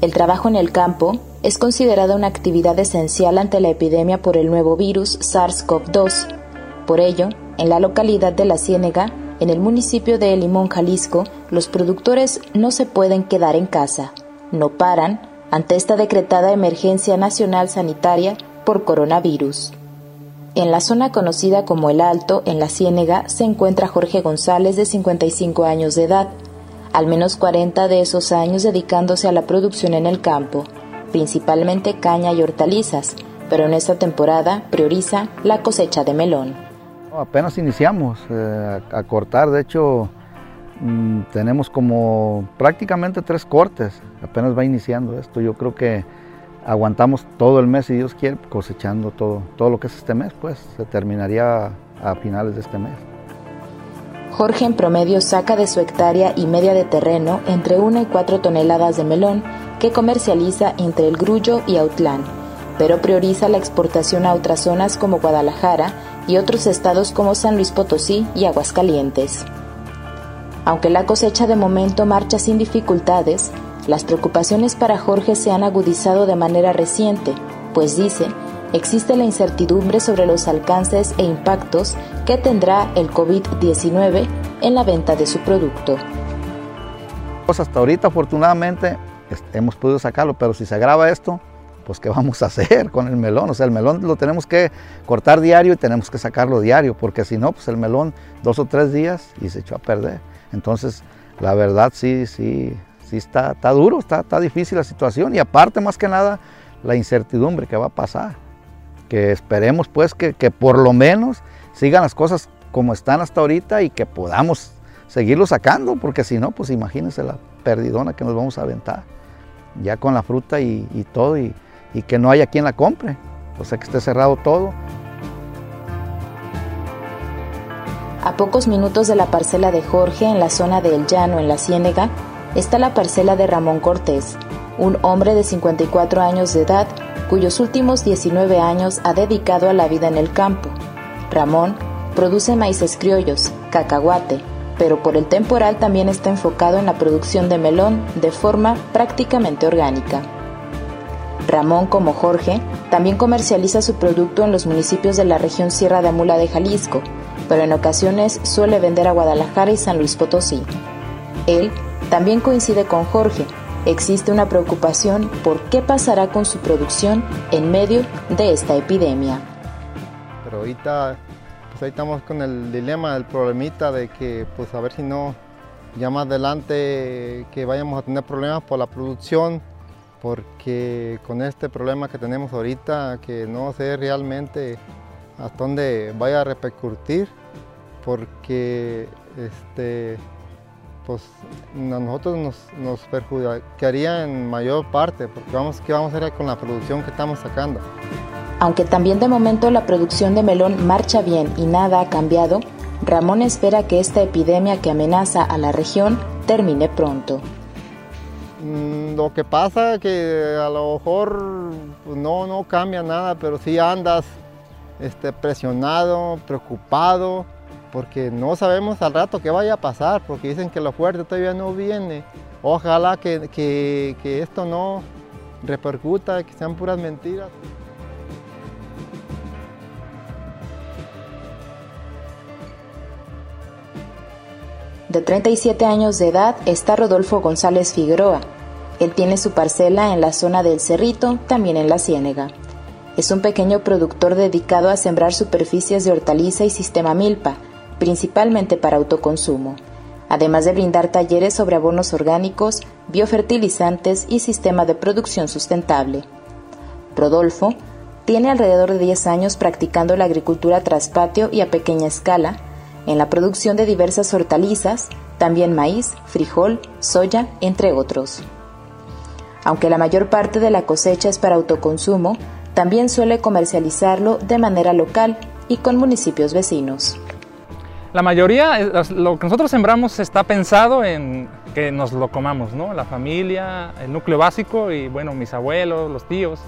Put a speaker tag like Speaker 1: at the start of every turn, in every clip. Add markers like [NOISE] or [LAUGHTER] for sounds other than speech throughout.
Speaker 1: El trabajo en el campo es considerada una actividad esencial ante la epidemia por el nuevo virus SARS-CoV-2. Por ello, en la localidad de La Ciénega, en el municipio de Limón, Jalisco, los productores no se pueden quedar en casa. No paran ante esta decretada emergencia nacional sanitaria por coronavirus. En la zona conocida como El Alto, en La Ciénega, se encuentra Jorge González de 55 años de edad, al menos 40 de esos años dedicándose a la producción en el campo, principalmente caña y hortalizas, pero en esta temporada prioriza la cosecha de melón.
Speaker 2: Apenas iniciamos eh, a cortar, de hecho mm, tenemos como prácticamente tres cortes, apenas va iniciando esto, yo creo que aguantamos todo el mes, si Dios quiere, cosechando todo, todo lo que es este mes, pues se terminaría a finales de este mes.
Speaker 1: Jorge en promedio saca de su hectárea y media de terreno entre una y cuatro toneladas de melón que comercializa entre el Grullo y Autlán, pero prioriza la exportación a otras zonas como Guadalajara y otros estados como San Luis Potosí y Aguascalientes. Aunque la cosecha de momento marcha sin dificultades, las preocupaciones para Jorge se han agudizado de manera reciente, pues dice existe la incertidumbre sobre los alcances e impactos que tendrá el COVID-19 en la venta de su producto.
Speaker 2: Pues hasta ahorita afortunadamente hemos podido sacarlo, pero si se agrava esto, pues ¿qué vamos a hacer con el melón? O sea, el melón lo tenemos que cortar diario y tenemos que sacarlo diario, porque si no, pues el melón dos o tres días y se echó a perder. Entonces, la verdad sí, sí, sí está, está duro, está, está difícil la situación y aparte más que nada la incertidumbre que va a pasar que esperemos pues que, por lo menos sigan las cosas como están hasta ahorita y que podamos seguirlo sacando, porque si no, pues imagínense la perdidona que nos vamos a aventar, ya con la fruta y, todo, y, y, que no haya quien la compre, o sea que esté cerrado todo.
Speaker 1: A pocos minutos de la parcela de Jorge, en la zona del Llano, en la Ciénega, está la parcela de Ramón Cortés, un hombre de 54 años de edad cuyos últimos 19 años ha dedicado a la vida en el campo. Ramón produce maíces criollos, cacahuate, pero por el temporal también está enfocado en la producción de melón de forma prácticamente orgánica. Ramón, como Jorge, también comercializa su producto en los municipios de la región Sierra de Amula de Jalisco, pero en ocasiones suele vender a Guadalajara y San Luis Potosí. Él también coincide con Jorge, existe una preocupación por qué pasará con su producción en medio de esta epidemia.
Speaker 3: Pero ahorita, pues ahí estamos con el dilema, el problemita de que pues a ver si no, ya más adelante que vayamos a tener problemas por la producción, porque con este problema que tenemos ahorita, que no sé realmente hasta dónde vaya a repercutir, porque este, pues a nosotros nos, perjudicaría en mayor parte, porque vamos, ¿qué vamos a hacer con la producción que estamos sacando?
Speaker 1: Aunque también de momento la producción de melón marcha bien y nada ha cambiado, Ramón espera que esta epidemia que amenaza a la región termine pronto.
Speaker 3: Mm, lo que pasa es que a lo mejor pues, no, no cambia nada, pero sí andas este, presionado, preocupado, porque no sabemos al rato qué vaya a pasar, porque dicen que lo fuerte todavía no viene. Ojalá que, esto no repercuta, que sean puras mentiras.
Speaker 1: De 37 años de edad está Rodolfo González Figueroa. Él tiene su parcela en la zona del Cerrito, también en la Ciénega. Es un pequeño productor dedicado a sembrar superficies de hortaliza y sistema milpa, principalmente para autoconsumo, además de brindar talleres sobre abonos orgánicos, biofertilizantes y sistema de producción sustentable. Rodolfo tiene alrededor de 10 años practicando la agricultura tras patio y a pequeña escala, en la producción de diversas hortalizas, también maíz, frijol, soya, entre otros. Aunque la mayor parte de la cosecha es para autoconsumo, también suele comercializarlo de manera local y con municipios vecinos.
Speaker 4: La mayoría, eh, lo que nosotros sembramos está pensado en que nos lo comamos, ¿no? La familia, el núcleo básico y bueno, mis abuelos, los tíos.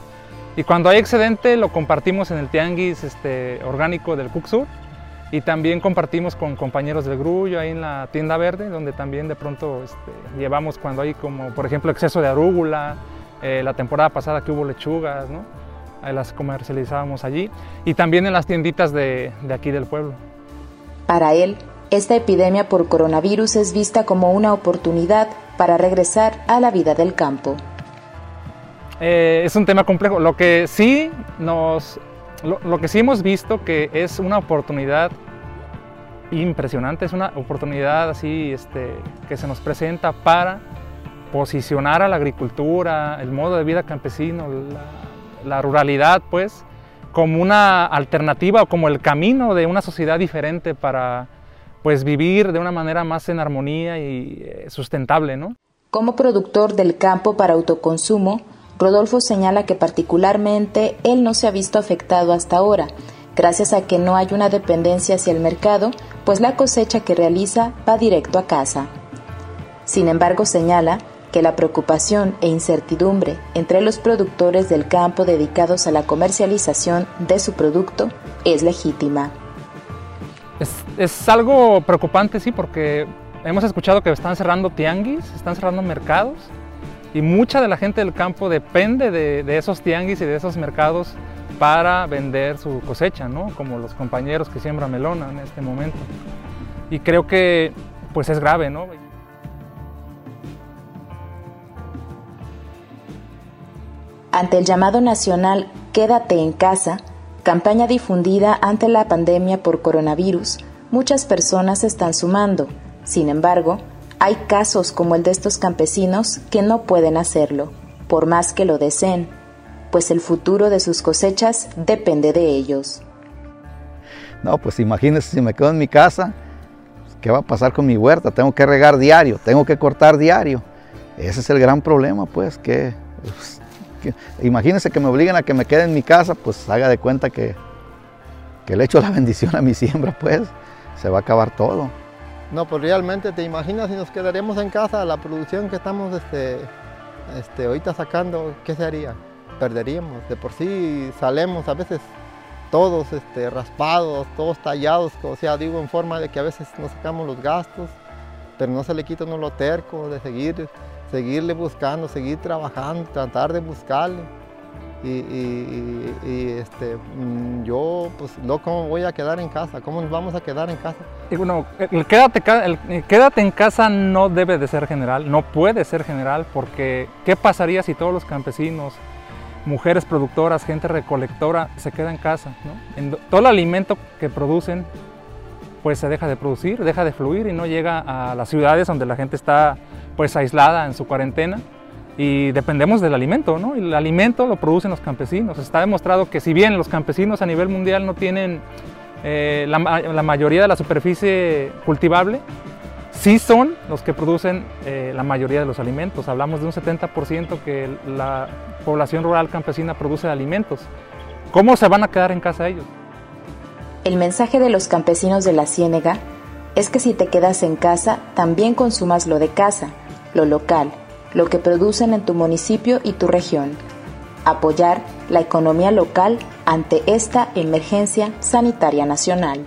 Speaker 4: Y cuando hay excedente lo compartimos en el tianguis este, orgánico del Cuxur y también compartimos con compañeros del grullo ahí en la tienda verde, donde también de pronto este, llevamos cuando hay como, por ejemplo, exceso de arúgula, Eh, la temporada pasada que hubo lechugas, ¿no? las comercializábamos allí. Y también en las tienditas de, de aquí del pueblo.
Speaker 1: Para él, esta epidemia por coronavirus es vista como una oportunidad para regresar a la vida del campo.
Speaker 4: Eh, es un tema complejo. Lo que sí nos, lo, que sí hemos visto que es una oportunidad impresionante, es una oportunidad así este, que se nos presenta para posicionar a la agricultura, el modo de vida campesino, la, la ruralidad, pues, como una alternativa o como el camino de una sociedad diferente para pues vivir de una manera más en armonía y eh, sustentable, ¿no?
Speaker 1: Como productor del campo para autoconsumo, Rodolfo señala que particularmente él no se ha visto afectado hasta ahora, gracias a que no hay una dependencia hacia el mercado, pues la cosecha que realiza va directo a casa. Sin embargo, señala que la preocupación e incertidumbre entre los productores del campo dedicados a la comercialización de su producto es legítima.
Speaker 4: Es, algo preocupante, sí, porque hemos escuchado que están cerrando tianguis, están cerrando mercados y mucha de la gente del campo depende de, esos tianguis y de esos mercados para vender su cosecha, ¿no? Como los compañeros que siembran melona en este momento. Y creo que pues es grave, ¿no?
Speaker 1: Ante el llamado nacional Quédate en casa, campaña difundida ante la pandemia por coronavirus, muchas personas están sumando. Sin embargo, hay casos como el de estos campesinos que no pueden hacerlo, por más que lo deseen, pues el futuro de sus cosechas depende de ellos.
Speaker 2: No, pues imagínense si me quedo en mi casa, ¿qué va a pasar con mi huerta? Tengo que regar diario, tengo que cortar diario. Ese es el gran problema, pues, que imagínense que me obliguen a que me quede en mi casa, pues haga de cuenta que, que le echo la [LAUGHS] bendición a mi siembra, pues se va a acabar todo.
Speaker 3: No, pues realmente te imaginas si nos quedaríamos en casa, la producción que estamos este, este, ahorita sacando, ¿qué sería? Perderíamos. De por sí salemos a veces todos este, raspados, todos tallados, o sea, digo en forma de que a veces nos sacamos los gastos, pero no se le quita uno lo terco de seguir seguirle buscando, seguir trabajando, tratar de buscarle. Y, este, mm, yo, pues, no, ¿cómo voy a quedar en casa? ¿Cómo nos vamos a quedar en casa?
Speaker 4: Bueno, el quédate, el quédate en casa no debe de ser general, no puede ser general, porque ¿qué pasaría si todos los campesinos, mujeres productoras, gente recolectora, se quedan en casa? En, todo el alimento que producen, pues se deja de producir, deja de fluir y no llega a las ciudades donde la gente está pues aislada en su cuarentena y dependemos del alimento, ¿no? El alimento lo producen los campesinos. Está demostrado que si bien los campesinos a nivel mundial no tienen eh, la, mayoría de la superficie cultivable, sí son los que producen eh, la mayoría de los alimentos. Hablamos de un 70% que la población rural campesina produce alimentos. ¿Cómo se van a quedar en casa ellos?
Speaker 1: El mensaje de los campesinos de la Ciénega es que si te quedas en casa, también consumas lo de casa, lo local, lo que producen en tu municipio y tu región. Apoyar la economía local ante esta emergencia sanitaria nacional.